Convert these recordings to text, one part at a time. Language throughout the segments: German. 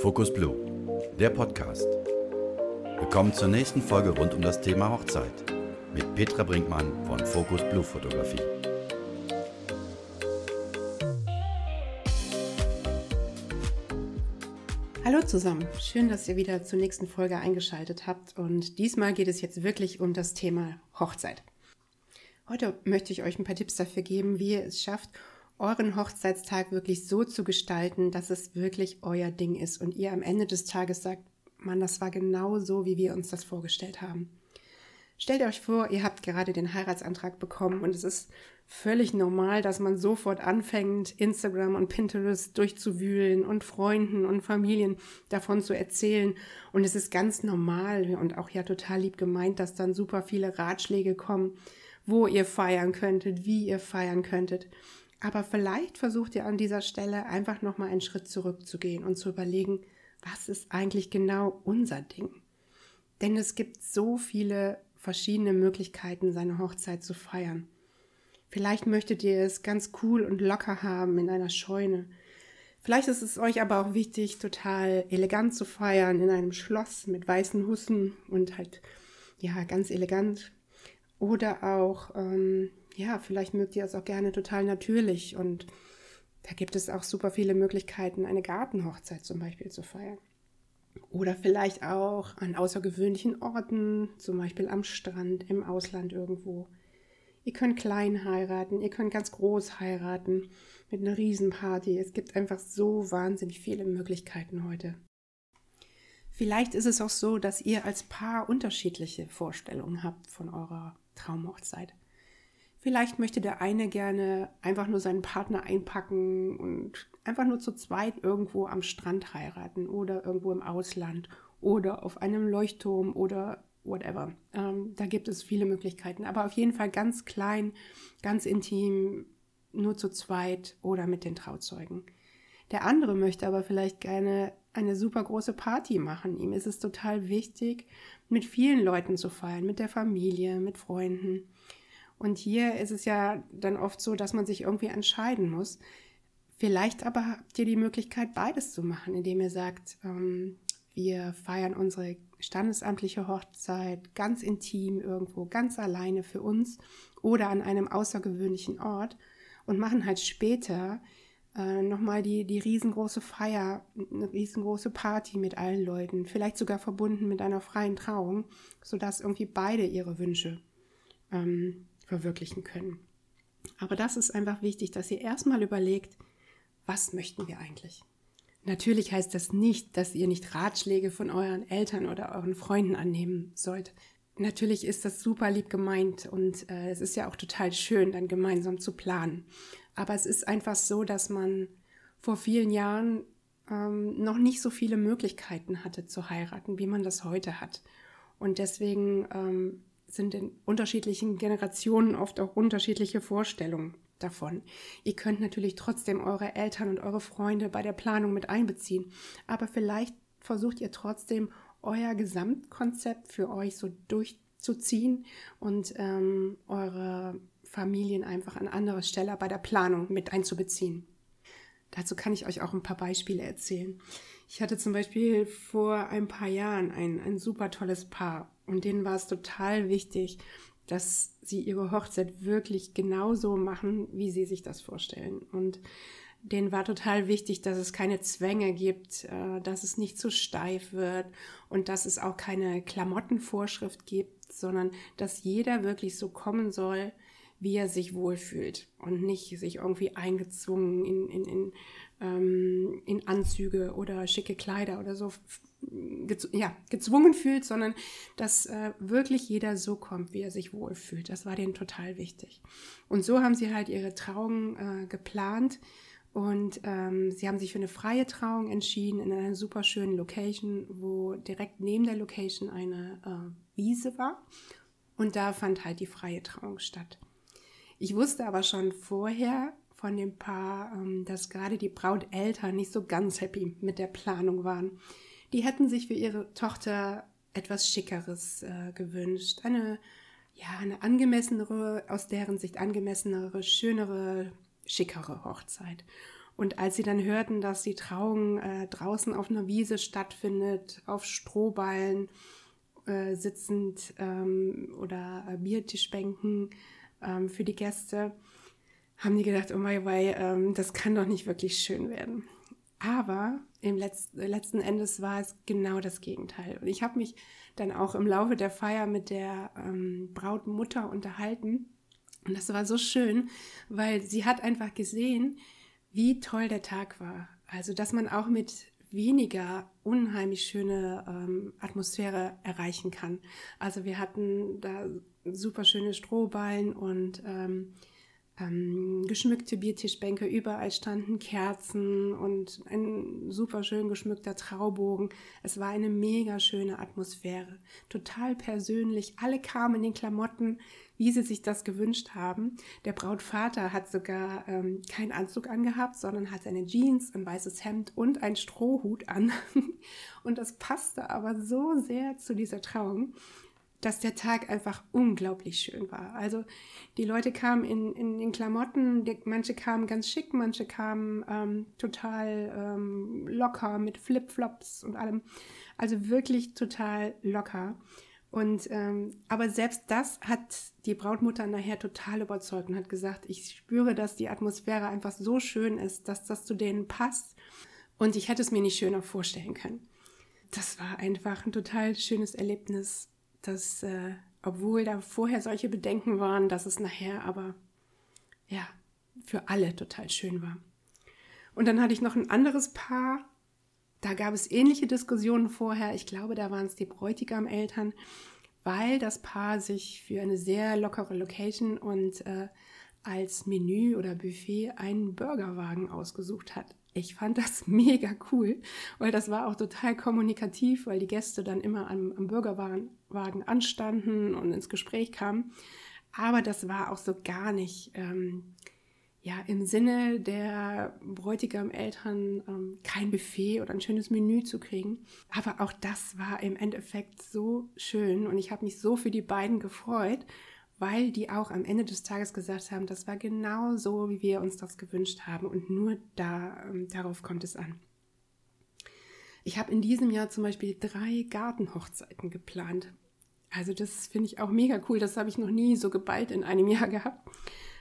Focus Blue, der Podcast. Willkommen zur nächsten Folge rund um das Thema Hochzeit mit Petra Brinkmann von Focus Blue Fotografie. Hallo zusammen, schön, dass ihr wieder zur nächsten Folge eingeschaltet habt und diesmal geht es jetzt wirklich um das Thema Hochzeit. Heute möchte ich euch ein paar Tipps dafür geben, wie ihr es schafft, euren Hochzeitstag wirklich so zu gestalten, dass es wirklich euer Ding ist und ihr am Ende des Tages sagt, Mann, das war genau so, wie wir uns das vorgestellt haben. Stellt euch vor, ihr habt gerade den Heiratsantrag bekommen und es ist völlig normal, dass man sofort anfängt, Instagram und Pinterest durchzuwühlen und Freunden und Familien davon zu erzählen. Und es ist ganz normal und auch ja total lieb gemeint, dass dann super viele Ratschläge kommen, wo ihr feiern könntet, wie ihr feiern könntet. Aber vielleicht versucht ihr an dieser Stelle einfach nochmal einen Schritt zurückzugehen und zu überlegen, was ist eigentlich genau unser Ding? Denn es gibt so viele verschiedene Möglichkeiten, seine Hochzeit zu feiern. Vielleicht möchtet ihr es ganz cool und locker haben in einer Scheune. Vielleicht ist es euch aber auch wichtig, total elegant zu feiern in einem Schloss mit weißen Hussen und halt, ja, ganz elegant. Oder auch, ähm, ja, vielleicht mögt ihr es auch gerne total natürlich und da gibt es auch super viele Möglichkeiten, eine Gartenhochzeit zum Beispiel zu feiern. Oder vielleicht auch an außergewöhnlichen Orten, zum Beispiel am Strand, im Ausland irgendwo. Ihr könnt klein heiraten, ihr könnt ganz groß heiraten, mit einer Riesenparty. Es gibt einfach so wahnsinnig viele Möglichkeiten heute. Vielleicht ist es auch so, dass ihr als Paar unterschiedliche Vorstellungen habt von eurer Traumhochzeit. Vielleicht möchte der eine gerne einfach nur seinen Partner einpacken und einfach nur zu zweit irgendwo am Strand heiraten oder irgendwo im Ausland oder auf einem Leuchtturm oder whatever. Ähm, da gibt es viele Möglichkeiten, aber auf jeden Fall ganz klein, ganz intim, nur zu zweit oder mit den Trauzeugen. Der andere möchte aber vielleicht gerne eine super große Party machen. Ihm ist es total wichtig, mit vielen Leuten zu feiern, mit der Familie, mit Freunden. Und hier ist es ja dann oft so, dass man sich irgendwie entscheiden muss. Vielleicht aber habt ihr die Möglichkeit, beides zu machen, indem ihr sagt, ähm, wir feiern unsere standesamtliche Hochzeit ganz intim irgendwo, ganz alleine für uns oder an einem außergewöhnlichen Ort und machen halt später äh, nochmal die, die riesengroße Feier, eine riesengroße Party mit allen Leuten, vielleicht sogar verbunden mit einer freien Trauung, sodass irgendwie beide ihre Wünsche ähm, verwirklichen können. Aber das ist einfach wichtig, dass ihr erstmal überlegt, was möchten wir eigentlich? Natürlich heißt das nicht, dass ihr nicht Ratschläge von euren Eltern oder euren Freunden annehmen sollt. Natürlich ist das super lieb gemeint und äh, es ist ja auch total schön, dann gemeinsam zu planen. Aber es ist einfach so, dass man vor vielen Jahren ähm, noch nicht so viele Möglichkeiten hatte zu heiraten, wie man das heute hat. Und deswegen ähm, sind in unterschiedlichen Generationen oft auch unterschiedliche Vorstellungen davon. Ihr könnt natürlich trotzdem eure Eltern und eure Freunde bei der Planung mit einbeziehen, aber vielleicht versucht ihr trotzdem euer Gesamtkonzept für euch so durchzuziehen und ähm, eure Familien einfach an anderer Stelle bei der Planung mit einzubeziehen. Dazu kann ich euch auch ein paar Beispiele erzählen. Ich hatte zum Beispiel vor ein paar Jahren ein, ein super tolles Paar und denen war es total wichtig, dass sie ihre Hochzeit wirklich genauso machen, wie sie sich das vorstellen. Und denen war total wichtig, dass es keine Zwänge gibt, äh, dass es nicht zu steif wird und dass es auch keine Klamottenvorschrift gibt, sondern dass jeder wirklich so kommen soll, wie er sich wohlfühlt und nicht sich irgendwie eingezwungen in, in, in, ähm, in Anzüge oder schicke Kleider oder so gez ja, gezwungen fühlt, sondern dass äh, wirklich jeder so kommt, wie er sich wohlfühlt. Das war denen total wichtig. Und so haben sie halt ihre Trauung äh, geplant und ähm, sie haben sich für eine freie Trauung entschieden in einer super schönen Location, wo direkt neben der Location eine äh, Wiese war. Und da fand halt die freie Trauung statt. Ich wusste aber schon vorher von dem Paar, ähm, dass gerade die Brauteltern nicht so ganz happy mit der Planung waren. Die hätten sich für ihre Tochter etwas Schickeres äh, gewünscht. Eine, ja, eine angemessenere, aus deren Sicht angemessenere, schönere schickere Hochzeit. Und als sie dann hörten, dass die Trauung äh, draußen auf einer Wiese stattfindet, auf Strohballen äh, sitzend ähm, oder äh, Biertischbänken ähm, für die Gäste, haben die gedacht, oh mein Gott, ähm, das kann doch nicht wirklich schön werden. Aber im Letz letzten Endes war es genau das Gegenteil. Und ich habe mich dann auch im Laufe der Feier mit der ähm, Brautmutter unterhalten. Und das war so schön, weil sie hat einfach gesehen, wie toll der Tag war. Also, dass man auch mit weniger unheimlich schöne ähm, Atmosphäre erreichen kann. Also wir hatten da super schöne Strohballen und ähm, ähm, geschmückte Biertischbänke, überall standen Kerzen und ein super schön geschmückter Traubogen. Es war eine mega schöne Atmosphäre, total persönlich. Alle kamen in den Klamotten, wie sie sich das gewünscht haben. Der Brautvater hat sogar ähm, keinen Anzug angehabt, sondern hat eine Jeans, ein weißes Hemd und ein Strohhut an. und das passte aber so sehr zu dieser Trauung dass der Tag einfach unglaublich schön war. Also die Leute kamen in, in den Klamotten, die, manche kamen ganz schick, manche kamen ähm, total ähm, locker mit Flipflops und allem. Also wirklich total locker. Und ähm, aber selbst das hat die Brautmutter nachher total überzeugt und hat gesagt, ich spüre, dass die Atmosphäre einfach so schön ist, dass das zu denen passt. Und ich hätte es mir nicht schöner vorstellen können. Das war einfach ein total schönes Erlebnis dass, äh, obwohl da vorher solche Bedenken waren, dass es nachher aber, ja, für alle total schön war. Und dann hatte ich noch ein anderes Paar, da gab es ähnliche Diskussionen vorher. Ich glaube, da waren es die Bräutigam-Eltern, weil das Paar sich für eine sehr lockere Location und äh, als Menü oder Buffet einen Burgerwagen ausgesucht hat. Ich fand das mega cool, weil das war auch total kommunikativ, weil die Gäste dann immer am, am Bürgerwagen anstanden und ins Gespräch kamen. Aber das war auch so gar nicht ähm, ja, im Sinne der Bräutigam-Eltern ähm, kein Buffet oder ein schönes Menü zu kriegen. Aber auch das war im Endeffekt so schön und ich habe mich so für die beiden gefreut weil die auch am Ende des Tages gesagt haben, das war genau so, wie wir uns das gewünscht haben und nur da, ähm, darauf kommt es an. Ich habe in diesem Jahr zum Beispiel drei Gartenhochzeiten geplant. Also das finde ich auch mega cool. Das habe ich noch nie so geballt in einem Jahr gehabt.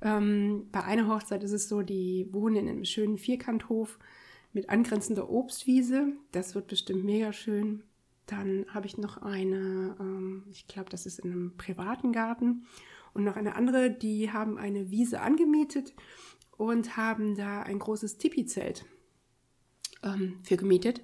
Ähm, bei einer Hochzeit ist es so, die wohnen in einem schönen Vierkanthof mit angrenzender Obstwiese. Das wird bestimmt mega schön. Dann habe ich noch eine, ähm, ich glaube, das ist in einem privaten Garten. Und noch eine andere, die haben eine Wiese angemietet und haben da ein großes Tipi-Zelt ähm, für gemietet.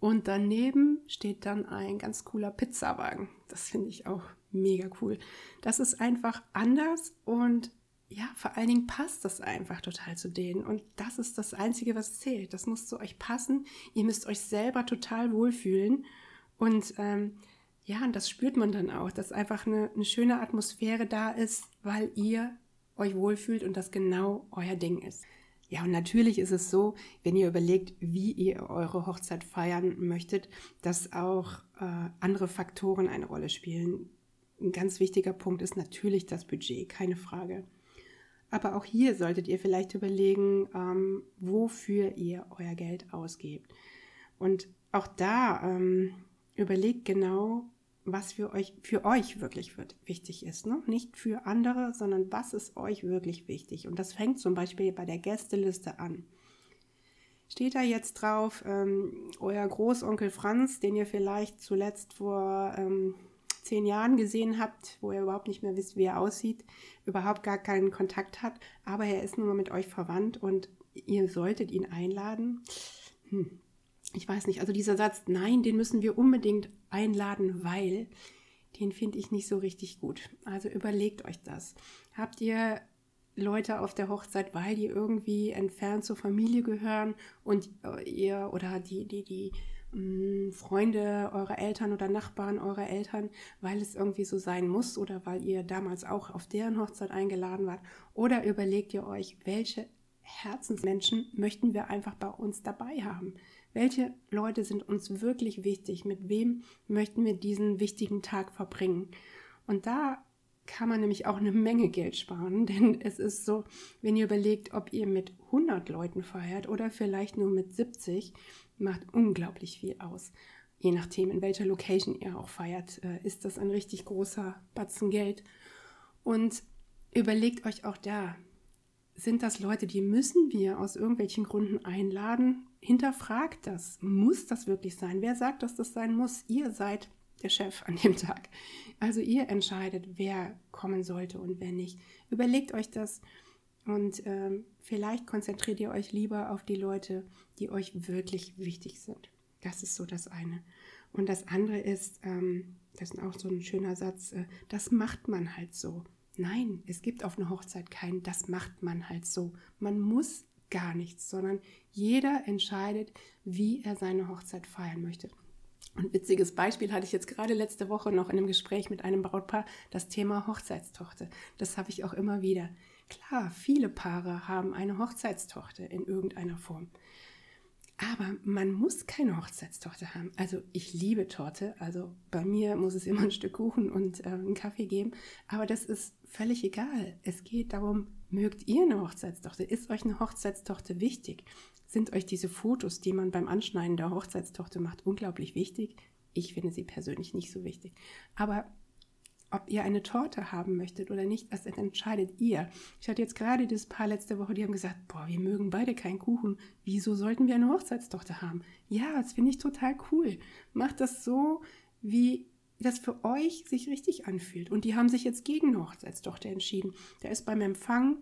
Und daneben steht dann ein ganz cooler Pizzawagen. Das finde ich auch mega cool. Das ist einfach anders und ja, vor allen Dingen passt das einfach total zu denen. Und das ist das Einzige, was zählt. Das muss zu euch passen. Ihr müsst euch selber total wohlfühlen. Und ähm, ja, und das spürt man dann auch, dass einfach eine, eine schöne Atmosphäre da ist, weil ihr euch wohlfühlt und das genau euer Ding ist. Ja, und natürlich ist es so, wenn ihr überlegt, wie ihr eure Hochzeit feiern möchtet, dass auch äh, andere Faktoren eine Rolle spielen. Ein ganz wichtiger Punkt ist natürlich das Budget, keine Frage. Aber auch hier solltet ihr vielleicht überlegen, ähm, wofür ihr euer Geld ausgebt. Und auch da ähm, überlegt genau, was für euch, für euch wirklich wird, wichtig ist. Ne? Nicht für andere, sondern was ist euch wirklich wichtig. Und das fängt zum Beispiel bei der Gästeliste an. Steht da jetzt drauf, ähm, euer Großonkel Franz, den ihr vielleicht zuletzt vor ähm, zehn Jahren gesehen habt, wo ihr überhaupt nicht mehr wisst, wie er aussieht, überhaupt gar keinen Kontakt hat, aber er ist nun mal mit euch verwandt und ihr solltet ihn einladen. Hm, ich weiß nicht, also dieser Satz, nein, den müssen wir unbedingt einladen, weil, den finde ich nicht so richtig gut. Also überlegt euch das. Habt ihr Leute auf der Hochzeit, weil die irgendwie entfernt zur Familie gehören und ihr oder die, die, die mh, mm, Freunde eurer Eltern oder Nachbarn eurer Eltern, weil es irgendwie so sein muss oder weil ihr damals auch auf deren Hochzeit eingeladen wart? Oder überlegt ihr euch, welche Herzensmenschen möchten wir einfach bei uns dabei haben? Welche Leute sind uns wirklich wichtig? Mit wem möchten wir diesen wichtigen Tag verbringen? Und da kann man nämlich auch eine Menge Geld sparen, denn es ist so, wenn ihr überlegt, ob ihr mit 100 Leuten feiert oder vielleicht nur mit 70, macht unglaublich viel aus. Je nachdem, in welcher Location ihr auch feiert, äh, ist das ein richtig großer Batzen Geld. Und überlegt euch auch da, sind das Leute, die müssen wir aus irgendwelchen Gründen einladen? Hinterfragt das. Muss das wirklich sein? Wer sagt, dass das sein muss? Ihr seid der Chef an dem Tag. Also ihr entscheidet, wer kommen sollte und wer nicht. Überlegt euch das und ähm, vielleicht konzentriert ihr euch lieber auf die Leute, die euch wirklich wichtig sind. Das ist so das eine. Und das andere ist, ähm, das ist auch so ein schöner Satz, äh, das macht man halt so. Nein, es gibt auf einer Hochzeit kein, das macht man halt so. Man muss gar nichts, sondern jeder entscheidet, wie er seine Hochzeit feiern möchte. Ein witziges Beispiel hatte ich jetzt gerade letzte Woche noch in einem Gespräch mit einem Brautpaar, das Thema Hochzeitstochter. Das habe ich auch immer wieder. Klar, viele Paare haben eine Hochzeitstochter in irgendeiner Form. Aber man muss keine Hochzeitstochter haben. Also ich liebe Torte. Also bei mir muss es immer ein Stück Kuchen und äh, einen Kaffee geben. Aber das ist völlig egal. Es geht darum, mögt ihr eine Hochzeitstochter? Ist euch eine Hochzeitstochter wichtig? Sind euch diese Fotos, die man beim Anschneiden der Hochzeitstochter macht, unglaublich wichtig? Ich finde sie persönlich nicht so wichtig. Aber ob ihr eine Torte haben möchtet oder nicht, das entscheidet ihr. Ich hatte jetzt gerade das Paar letzte Woche, die haben gesagt, boah, wir mögen beide keinen Kuchen. Wieso sollten wir eine Hochzeitstochter haben? Ja, das finde ich total cool. Macht das so, wie das für euch sich richtig anfühlt. Und die haben sich jetzt gegen eine Hochzeitstochter entschieden. Da ist beim Empfang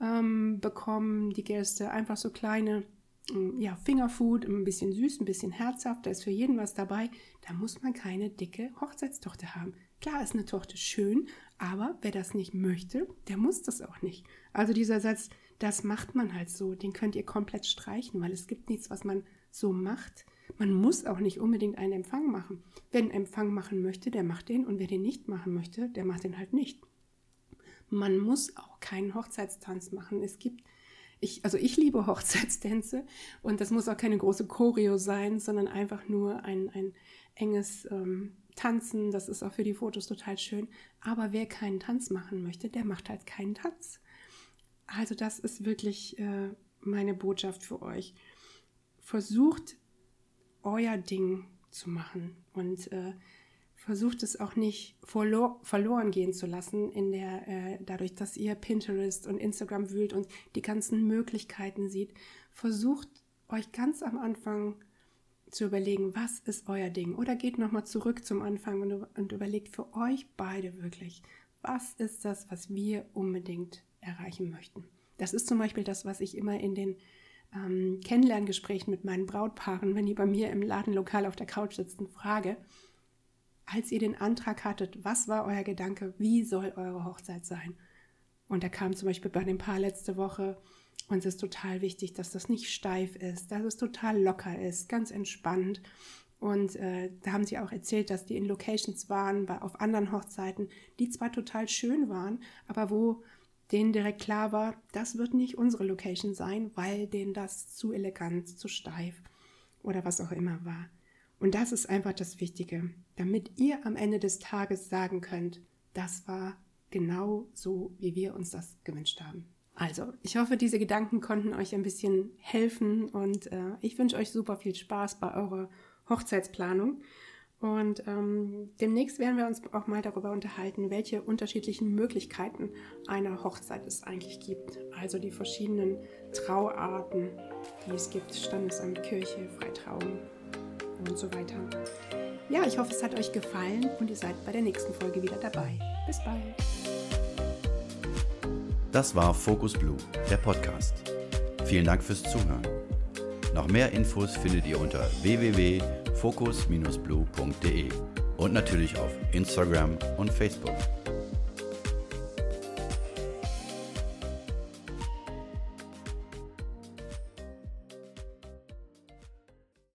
ähm, bekommen die Gäste einfach so kleine mm, ja, Fingerfood, ein bisschen süß, ein bisschen herzhaft, da ist für jeden was dabei. Da muss man keine dicke Hochzeitstochter haben. Klar ist eine Tochter schön, aber wer das nicht möchte, der muss das auch nicht. Also dieser Satz, das macht man halt so, den könnt ihr komplett streichen, weil es gibt nichts, was man so macht. Man muss auch nicht unbedingt einen Empfang machen. Wer einen Empfang machen möchte, der macht den und wer den nicht machen möchte, der macht den halt nicht. Man muss auch keinen Hochzeitstanz machen. Es gibt ich, also ich liebe Hochzeitstänze und das muss auch keine große Choreo sein, sondern einfach nur ein, ein enges ähm, tanzen, das ist auch für die Fotos total schön. Aber wer keinen Tanz machen möchte, der macht halt keinen Tanz. Also das ist wirklich äh, meine Botschaft für euch. Versucht euer Ding zu machen und äh, versucht es auch nicht verlo verloren gehen zu lassen in der äh, dadurch, dass ihr Pinterest und Instagram wühlt und die ganzen Möglichkeiten sieht. Versucht euch ganz am Anfang zu überlegen, was ist euer Ding? Oder geht nochmal zurück zum Anfang und, und überlegt für euch beide wirklich, was ist das, was wir unbedingt erreichen möchten? Das ist zum Beispiel das, was ich immer in den ähm, Kennenlerngesprächen mit meinen Brautpaaren, wenn die bei mir im Ladenlokal auf der Couch sitzen, frage, als ihr den Antrag hattet, was war euer Gedanke, wie soll eure Hochzeit sein? Und da kam zum Beispiel bei dem Paar letzte Woche, uns ist total wichtig, dass das nicht steif ist, dass es total locker ist, ganz entspannt. Und äh, da haben sie auch erzählt, dass die in Locations waren, bei, auf anderen Hochzeiten, die zwar total schön waren, aber wo denen direkt klar war, das wird nicht unsere Location sein, weil denen das zu elegant, zu steif oder was auch immer war. Und das ist einfach das Wichtige, damit ihr am Ende des Tages sagen könnt, das war genau so, wie wir uns das gewünscht haben. Also, ich hoffe, diese Gedanken konnten euch ein bisschen helfen und äh, ich wünsche euch super viel Spaß bei eurer Hochzeitsplanung. Und ähm, demnächst werden wir uns auch mal darüber unterhalten, welche unterschiedlichen Möglichkeiten einer Hochzeit es eigentlich gibt. Also die verschiedenen Trauarten, die es gibt, Standesamt, Kirche, Freitrauung und so weiter. Ja, ich hoffe, es hat euch gefallen und ihr seid bei der nächsten Folge wieder dabei. Bis bald. Das war Focus Blue, der Podcast. Vielen Dank fürs Zuhören. Noch mehr Infos findet ihr unter www.focus-blue.de und natürlich auf Instagram und Facebook.